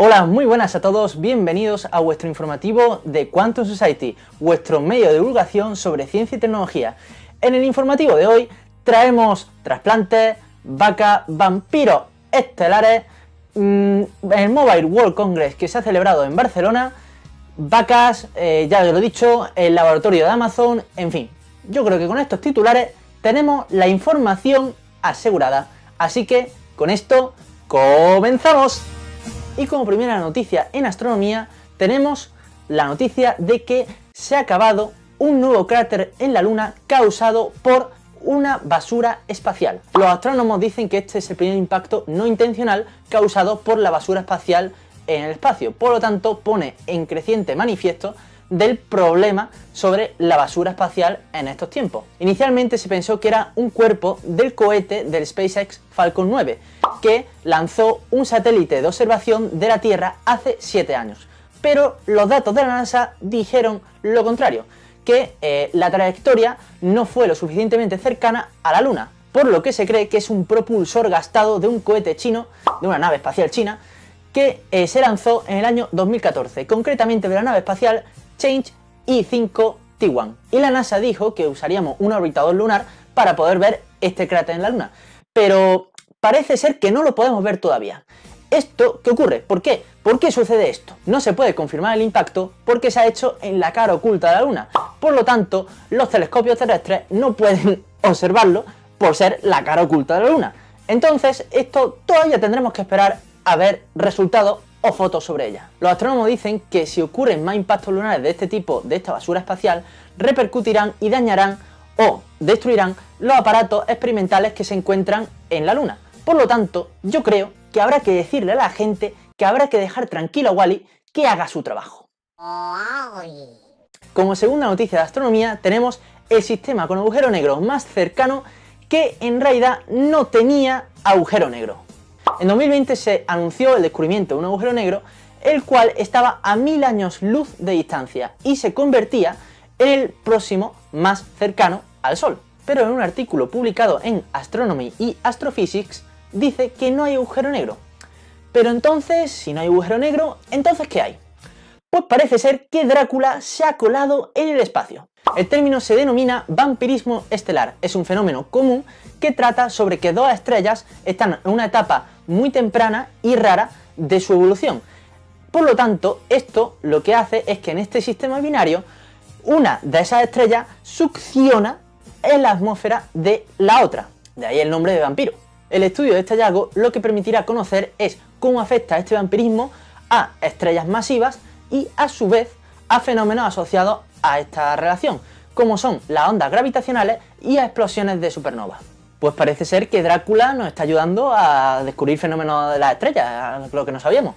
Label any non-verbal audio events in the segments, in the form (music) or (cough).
Hola, muy buenas a todos, bienvenidos a vuestro informativo de Quantum Society, vuestro medio de divulgación sobre ciencia y tecnología. En el informativo de hoy traemos trasplantes, vacas, vampiros estelares, mm, el Mobile World Congress que se ha celebrado en Barcelona, vacas, eh, ya lo he dicho, el laboratorio de Amazon, en fin. Yo creo que con estos titulares tenemos la información asegurada. Así que con esto comenzamos. Y como primera noticia en astronomía tenemos la noticia de que se ha acabado un nuevo cráter en la Luna causado por una basura espacial. Los astrónomos dicen que este es el primer impacto no intencional causado por la basura espacial en el espacio. Por lo tanto, pone en creciente manifiesto del problema sobre la basura espacial en estos tiempos. Inicialmente se pensó que era un cuerpo del cohete del SpaceX Falcon 9, que lanzó un satélite de observación de la Tierra hace 7 años. Pero los datos de la NASA dijeron lo contrario, que eh, la trayectoria no fue lo suficientemente cercana a la Luna, por lo que se cree que es un propulsor gastado de un cohete chino, de una nave espacial china, que eh, se lanzó en el año 2014, concretamente de la nave espacial Change I5 T1. Y la NASA dijo que usaríamos un orbitador lunar para poder ver este cráter en la Luna. Pero parece ser que no lo podemos ver todavía. ¿Esto qué ocurre? ¿Por qué? ¿Por qué sucede esto? No se puede confirmar el impacto porque se ha hecho en la cara oculta de la Luna. Por lo tanto, los telescopios terrestres no pueden (laughs) observarlo por ser la cara oculta de la Luna. Entonces, esto todavía tendremos que esperar a ver resultados o fotos sobre ella. Los astrónomos dicen que si ocurren más impactos lunares de este tipo, de esta basura espacial, repercutirán y dañarán o destruirán los aparatos experimentales que se encuentran en la Luna. Por lo tanto, yo creo que habrá que decirle a la gente que habrá que dejar tranquilo a Wally que haga su trabajo. Como segunda noticia de astronomía tenemos el sistema con agujero negro más cercano que en realidad no tenía agujero negro. En 2020 se anunció el descubrimiento de un agujero negro, el cual estaba a mil años luz de distancia y se convertía en el próximo más cercano al Sol. Pero en un artículo publicado en Astronomy y Astrophysics dice que no hay agujero negro. Pero entonces, si no hay agujero negro, ¿entonces qué hay? Pues parece ser que Drácula se ha colado en el espacio. El término se denomina vampirismo estelar. Es un fenómeno común que trata sobre que dos estrellas están en una etapa muy temprana y rara de su evolución. Por lo tanto, esto lo que hace es que en este sistema binario, una de esas estrellas succiona en la atmósfera de la otra. De ahí el nombre de vampiro. El estudio de este hallazgo lo que permitirá conocer es cómo afecta este vampirismo a estrellas masivas y a su vez a fenómenos asociados a esta relación, como son las ondas gravitacionales y a explosiones de supernovas. Pues parece ser que Drácula nos está ayudando a descubrir fenómenos de las estrellas, lo que no sabíamos.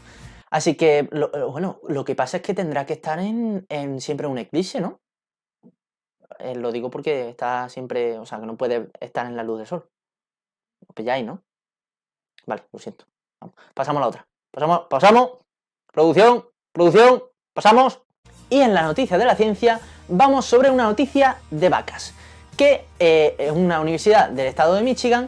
Así que, bueno, lo que pasa es que tendrá que estar en, siempre un eclipse, ¿no? Eh, lo digo porque está siempre, o sea, que no puede estar en la luz del sol. Lo pilláis, ¿no? Vale, lo siento. Pasamos a la otra. Pasamos, pasamos. Producción, producción, pasamos. Y en la noticia de la ciencia vamos sobre una noticia de vacas que eh, en una universidad del estado de Michigan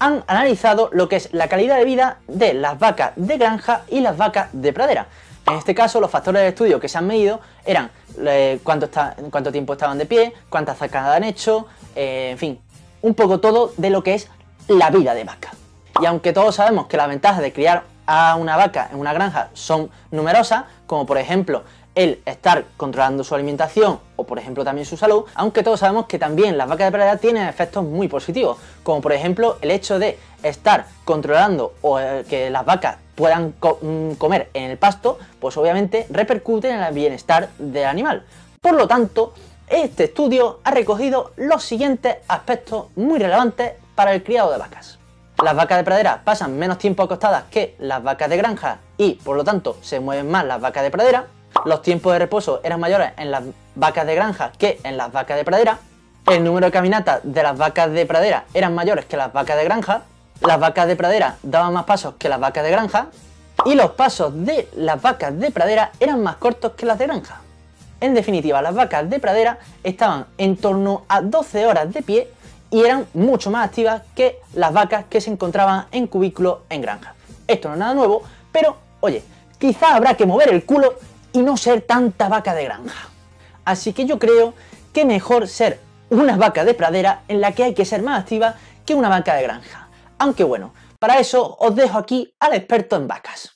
han analizado lo que es la calidad de vida de las vacas de granja y las vacas de pradera. En este caso, los factores de estudio que se han medido eran eh, cuánto, está, cuánto tiempo estaban de pie, cuántas zacadas han hecho, eh, en fin, un poco todo de lo que es la vida de vaca. Y aunque todos sabemos que las ventajas de criar a una vaca en una granja son numerosas, como por ejemplo el estar controlando su alimentación o por ejemplo también su salud, aunque todos sabemos que también las vacas de pradera tienen efectos muy positivos, como por ejemplo el hecho de estar controlando o eh, que las vacas puedan mm, comer en el pasto, pues obviamente repercute en el bienestar del animal. Por lo tanto, este estudio ha recogido los siguientes aspectos muy relevantes para el criado de vacas. Las vacas de pradera pasan menos tiempo acostadas que las vacas de granja y por lo tanto se mueven más las vacas de pradera los tiempos de reposo eran mayores en las vacas de granja que en las vacas de pradera, el número de caminatas de las vacas de pradera eran mayores que las vacas de granja, las vacas de pradera daban más pasos que las vacas de granja y los pasos de las vacas de pradera eran más cortos que las de granja. En definitiva, las vacas de pradera estaban en torno a 12 horas de pie y eran mucho más activas que las vacas que se encontraban en cubículos en granja. Esto no es nada nuevo, pero oye, quizá habrá que mover el culo y no ser tanta vaca de granja. Así que yo creo que mejor ser una vaca de pradera en la que hay que ser más activa que una vaca de granja. Aunque bueno, para eso os dejo aquí al experto en vacas.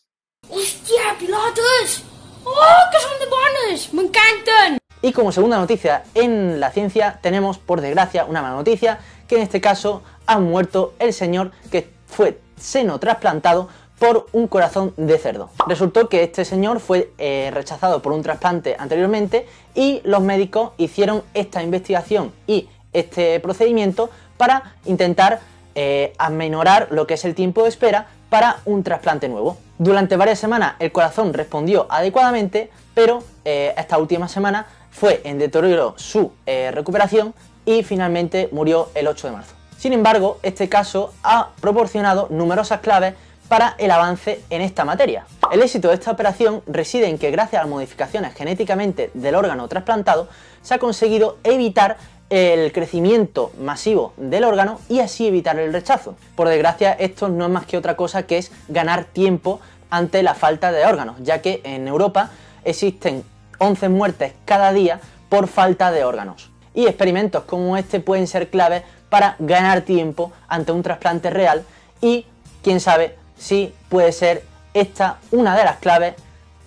¡Hostia, pilotos! ¡Oh, que son de bonos! ¡Me encantan! Y como segunda noticia en la ciencia tenemos, por desgracia, una mala noticia, que en este caso ha muerto el señor que fue seno trasplantado por un corazón de cerdo. Resultó que este señor fue eh, rechazado por un trasplante anteriormente y los médicos hicieron esta investigación y este procedimiento para intentar eh, amenorar lo que es el tiempo de espera para un trasplante nuevo. Durante varias semanas el corazón respondió adecuadamente, pero eh, esta última semana fue en deterioro su recuperación y finalmente murió el 8 de marzo. Sin embargo, este caso ha proporcionado numerosas claves para el avance en esta materia. El éxito de esta operación reside en que gracias a las modificaciones genéticamente del órgano trasplantado se ha conseguido evitar el crecimiento masivo del órgano y así evitar el rechazo. Por desgracia, esto no es más que otra cosa que es ganar tiempo ante la falta de órganos, ya que en Europa existen 11 muertes cada día por falta de órganos. Y experimentos como este pueden ser claves para ganar tiempo ante un trasplante real y, quién sabe, si puede ser esta una de las claves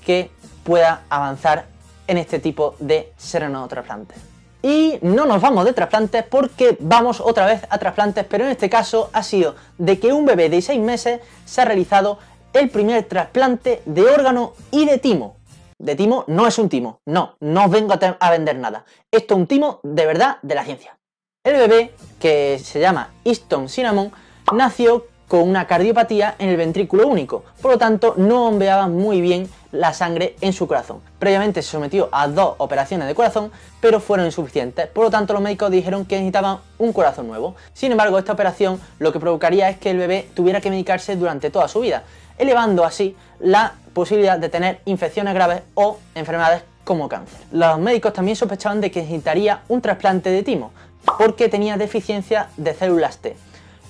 que pueda avanzar en este tipo de sereno trasplante. Y no nos vamos de trasplantes porque vamos otra vez a trasplantes, pero en este caso ha sido de que un bebé de 6 meses se ha realizado el primer trasplante de órgano y de timo. De timo no es un timo, no, no os vengo a, vender nada. Esto es un timo de verdad de la ciencia. El bebé, que se llama Easton Cinnamon, nació con una cardiopatía en el ventrículo único, por lo tanto no bombeaba muy bien la sangre en su corazón. Previamente se sometió a dos operaciones de corazón, pero fueron insuficientes, por lo tanto los médicos dijeron que necesitaban un corazón nuevo. Sin embargo, esta operación lo que provocaría es que el bebé tuviera que medicarse durante toda su vida, elevando así la posibilidad de tener infecciones graves o enfermedades como cáncer. Los médicos también sospechaban de que necesitaría un trasplante de timo, porque tenía deficiencia de células T.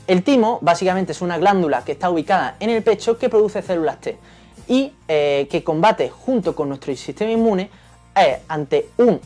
El timo básicamente es una glándula que está ubicada en el pecho que produce células T y eh, que combate junto con nuestro sistema inmune eh, ante un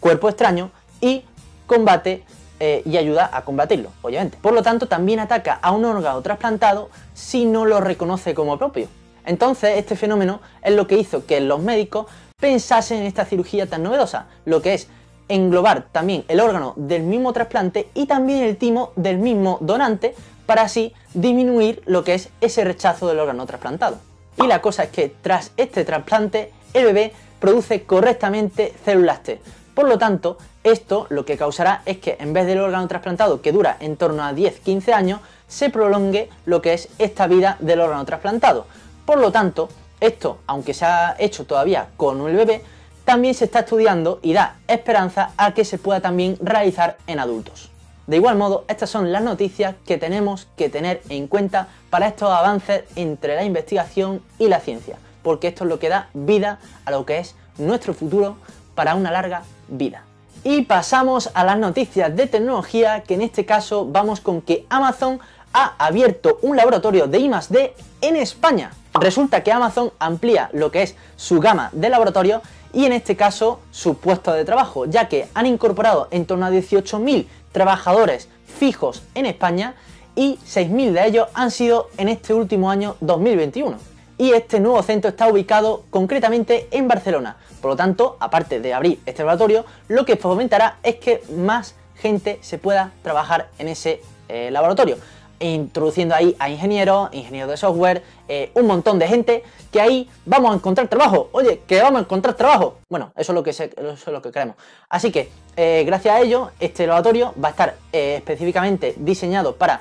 cuerpo extraño y combate eh, y ayuda a combatirlo, obviamente. Por lo tanto, también ataca a un órgano trasplantado si no lo reconoce como propio. Entonces, este fenómeno es lo que hizo que los médicos pensasen en esta cirugía tan novedosa, lo que es englobar también el órgano del mismo trasplante y también el timo del mismo donante para así disminuir lo que es ese rechazo del órgano trasplantado. Y la cosa es que tras este trasplante el bebé produce correctamente células T. Por lo tanto, esto lo que causará es que en vez del órgano trasplantado que dura en torno a 10-15 años, se prolongue lo que es esta vida del órgano trasplantado. Por lo tanto, esto, aunque se ha hecho todavía con el bebé, también se está estudiando y da esperanza a que se pueda también realizar en adultos. De igual modo, estas son las noticias que tenemos que tener en cuenta para estos avances entre la investigación y la ciencia, porque esto es lo que da vida a lo que es nuestro futuro para una larga vida. Y pasamos a las noticias de tecnología, que en este caso vamos con que Amazon ha abierto un laboratorio de I+D en España. Resulta que Amazon amplía lo que es su gama de laboratorios y en este caso su puesto de trabajo, ya que han incorporado en torno a 18.000 trabajadores fijos en España y 6.000 de ellos han sido en este último año 2021. Y este nuevo centro está ubicado concretamente en Barcelona. Por lo tanto, aparte de abrir este laboratorio, lo que fomentará es que más gente se pueda trabajar en ese eh, laboratorio introduciendo ahí a ingenieros, ingenieros de software, eh, un montón de gente que ahí vamos a encontrar trabajo. Oye, que vamos a encontrar trabajo. Bueno, eso es lo que, eso es lo que queremos. Así que, eh, gracias a ello, este laboratorio va a estar eh, específicamente diseñado para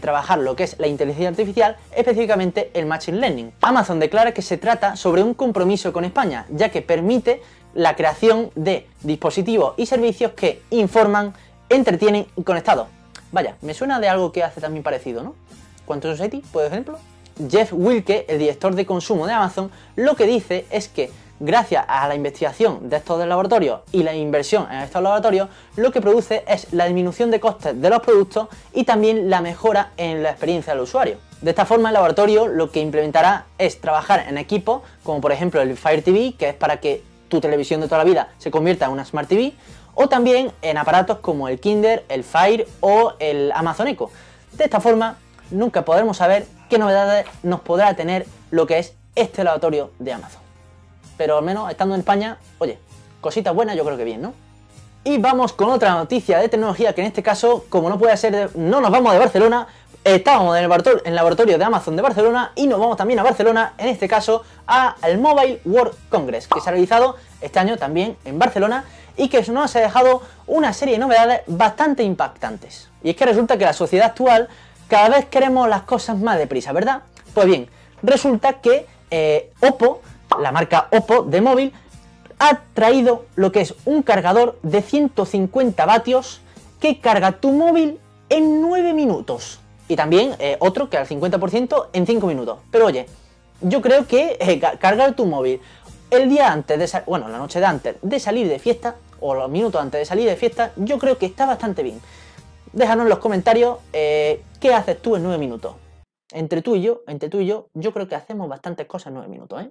trabajar lo que es la inteligencia artificial, específicamente el Machine Learning. Amazon declara que se trata sobre un compromiso con España, ya que permite la creación de dispositivos y servicios que informan, entretienen y conectados Vaya, me suena de algo que hace también parecido, ¿no? Quantum Society, por ejemplo. Jeff Wilke, el director de consumo de Amazon, lo que dice es que gracias a la investigación de estos laboratorios y la inversión en estos laboratorios, lo que produce es la disminución de costes de los productos y también la mejora en la experiencia del usuario. De esta forma, el laboratorio lo que implementará es trabajar en equipos, como por ejemplo el Fire TV, que es para que tu televisión de toda la vida se convierta en una Smart TV, o también en aparatos como el Kinder, el Fire o el Amazon Echo. De esta forma, nunca podremos saber qué novedades nos podrá tener lo que es este laboratorio de Amazon. Pero al menos estando en España, oye, cositas buenas yo creo que bien, ¿no? Y vamos con otra noticia de tecnología que en este caso, como no puede ser, no nos vamos de Barcelona, estábamos en el, laboratorio de Amazon de Barcelona y nos vamos también a Barcelona, en este caso al Mobile World Congress, que se ha realizado este año también en Barcelona y que nos ha dejado una serie de novedades bastante impactantes. Y es que resulta que la sociedad actual cada vez queremos las cosas más deprisa, ¿verdad? Pues bien, resulta que eh, Oppo, la marca Oppo de móvil, ha traído lo que es un cargador de 150 vatios que carga tu móvil en 9 minutos. Y también eh, otro que al 50% en 5 minutos. Pero oye, yo creo que eh, cargar tu móvil el día antes de bueno, la noche antes de salir de fiesta, o los minutos antes de salir de fiesta, yo creo que está bastante bien. Déjanos en los comentarios eh, qué haces tú en 9 minutos. Entre tú y yo, entre tú y yo, yo creo que hacemos bastantes cosas en 9 minutos, ¿eh?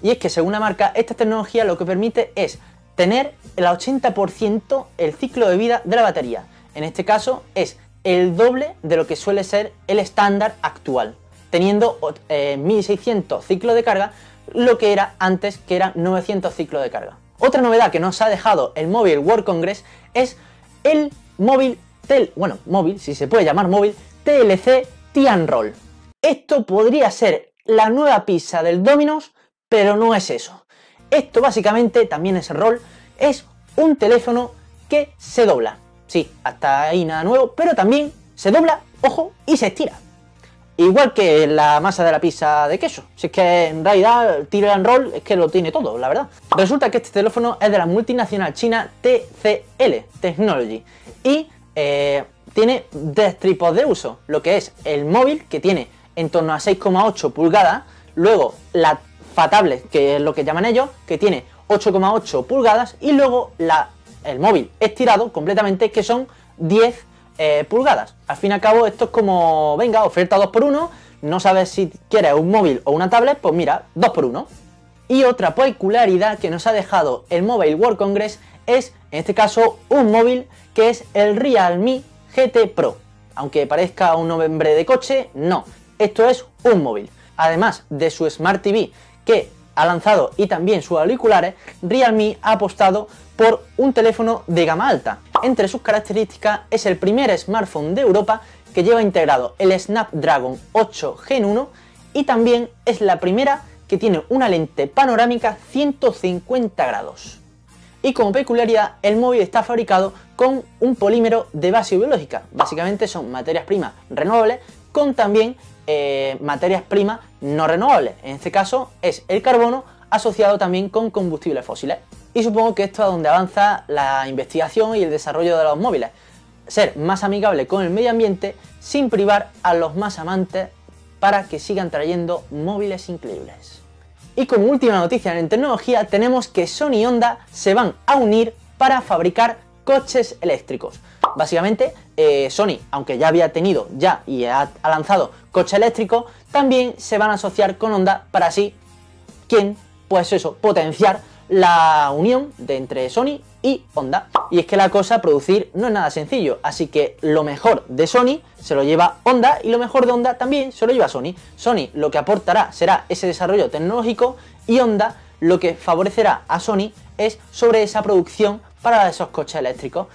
Y es que según la marca, esta tecnología lo que permite es tener el 80% el ciclo de vida de la batería. En este caso es el doble de lo que suele ser el estándar actual, teniendo 1600 eh, ciclos de carga, lo que era antes que eran 900 ciclos de carga. Otra novedad que nos ha dejado el Mobile World Congress es el móvil, tel, bueno, móvil, si se puede llamar móvil, TLC Tian Roll. Esto podría ser la nueva pizza del Domino's, pero no es eso. Esto básicamente también es rol, es un teléfono que se dobla. Sí, hasta ahí nada nuevo, pero también se dobla, ojo, y se estira. Igual que la masa de la pizza de queso. Si es que en realidad tira and roll es que lo tiene todo, la verdad. Resulta que este teléfono es de la multinacional china TCL Technology y eh, tiene tres tipos de uso. Lo que es el móvil, que tiene en torno a 6,8 pulgadas. Luego la fatable, que es lo que llaman ellos, que tiene 8,8 pulgadas. Y luego el móvil estirado completamente, que son 10 eh, pulgadas. Al fin y al cabo, esto es como, venga, oferta 2x1, no sabes si quieres un móvil o una tablet, pues mira, 2x1. Y otra peculiaridad que nos ha dejado el Mobile World Congress es, en este caso, un móvil que es el Realme GT Pro. Aunque parezca un nombre de coche, no, esto es un móvil. Además de su Smart TV que ha lanzado y también sus auriculares, Realme ha apostado por un teléfono de gama alta. Entre sus características es el primer smartphone de Europa que lleva integrado el Snapdragon 8 Gen 1 y también es la primera que tiene una lente panorámica 150 grados. Y como peculiaridad, el móvil está fabricado con un polímero de base biológica. Básicamente son materias primas renovables con también eh, materias primas no renovables. En este caso es el carbono asociado también con combustibles fósiles. Y supongo que esto es donde avanza la investigación y el desarrollo de los móviles. Ser más amigable con el medio ambiente sin privar a los más amantes para que sigan trayendo móviles increíbles. Y como última noticia en tecnología tenemos que Sony y Honda se van a unir para fabricar coches eléctricos. Básicamente, eh, Sony, aunque ya había tenido ya y ha, lanzado coche eléctrico, también se van a asociar con Honda para así, quien, pues eso, potenciar la unión de entre Sony y Honda. Y es que la cosa producir no es nada sencillo, así que lo mejor de Sony se lo lleva Honda y lo mejor de Honda también se lo lleva Sony. Sony lo que aportará será ese desarrollo tecnológico y Honda lo que favorecerá a Sony es sobre esa producción para esos coches eléctricos.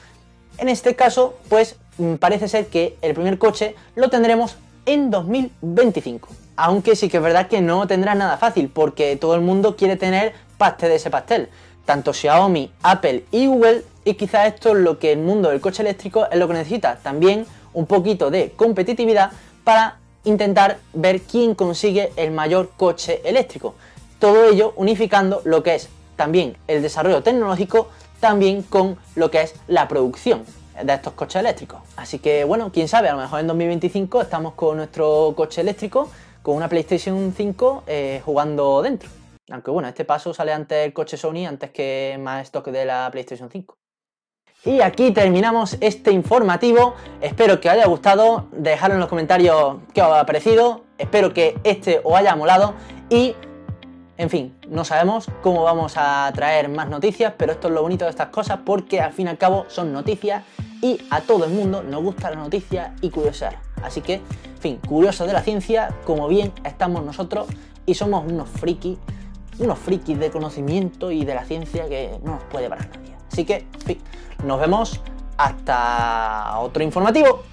En este caso, pues mm, parece ser que el primer coche lo tendremos en 2025. Aunque sí que es verdad que no tendrá nada fácil, porque todo el mundo quiere tener parte de ese pastel. Tanto Xiaomi, Apple y Google, y quizás esto es lo que el mundo del coche eléctrico es lo que necesita. También un poquito de competitividad para intentar ver quién consigue el mayor coche eléctrico. Todo ello unificando lo que es también el desarrollo tecnológico, también con lo que es la producción de estos coches eléctricos. Así que bueno, quién sabe, a lo mejor en 2025 estamos con nuestro coche eléctrico, con una PlayStation 5 eh, jugando dentro. Aunque bueno, este paso sale antes el coche Sony antes que más stock de la PlayStation 5. Y aquí terminamos este informativo. Espero que os haya gustado. Dejadlo en los comentarios qué os ha parecido. Espero que este os haya molado. Y, en fin, no sabemos cómo vamos a traer más noticias, pero esto es lo bonito de estas cosas porque al fin y al cabo son noticias y a todo el mundo nos gusta la noticia y curiosar. Así que, en fin, curiosos de la ciencia, como bien estamos nosotros y somos unos frikis, unos frikis de conocimiento y de la ciencia que no nos puede parar nadie. Así que, en fin, nos vemos hasta otro informativo.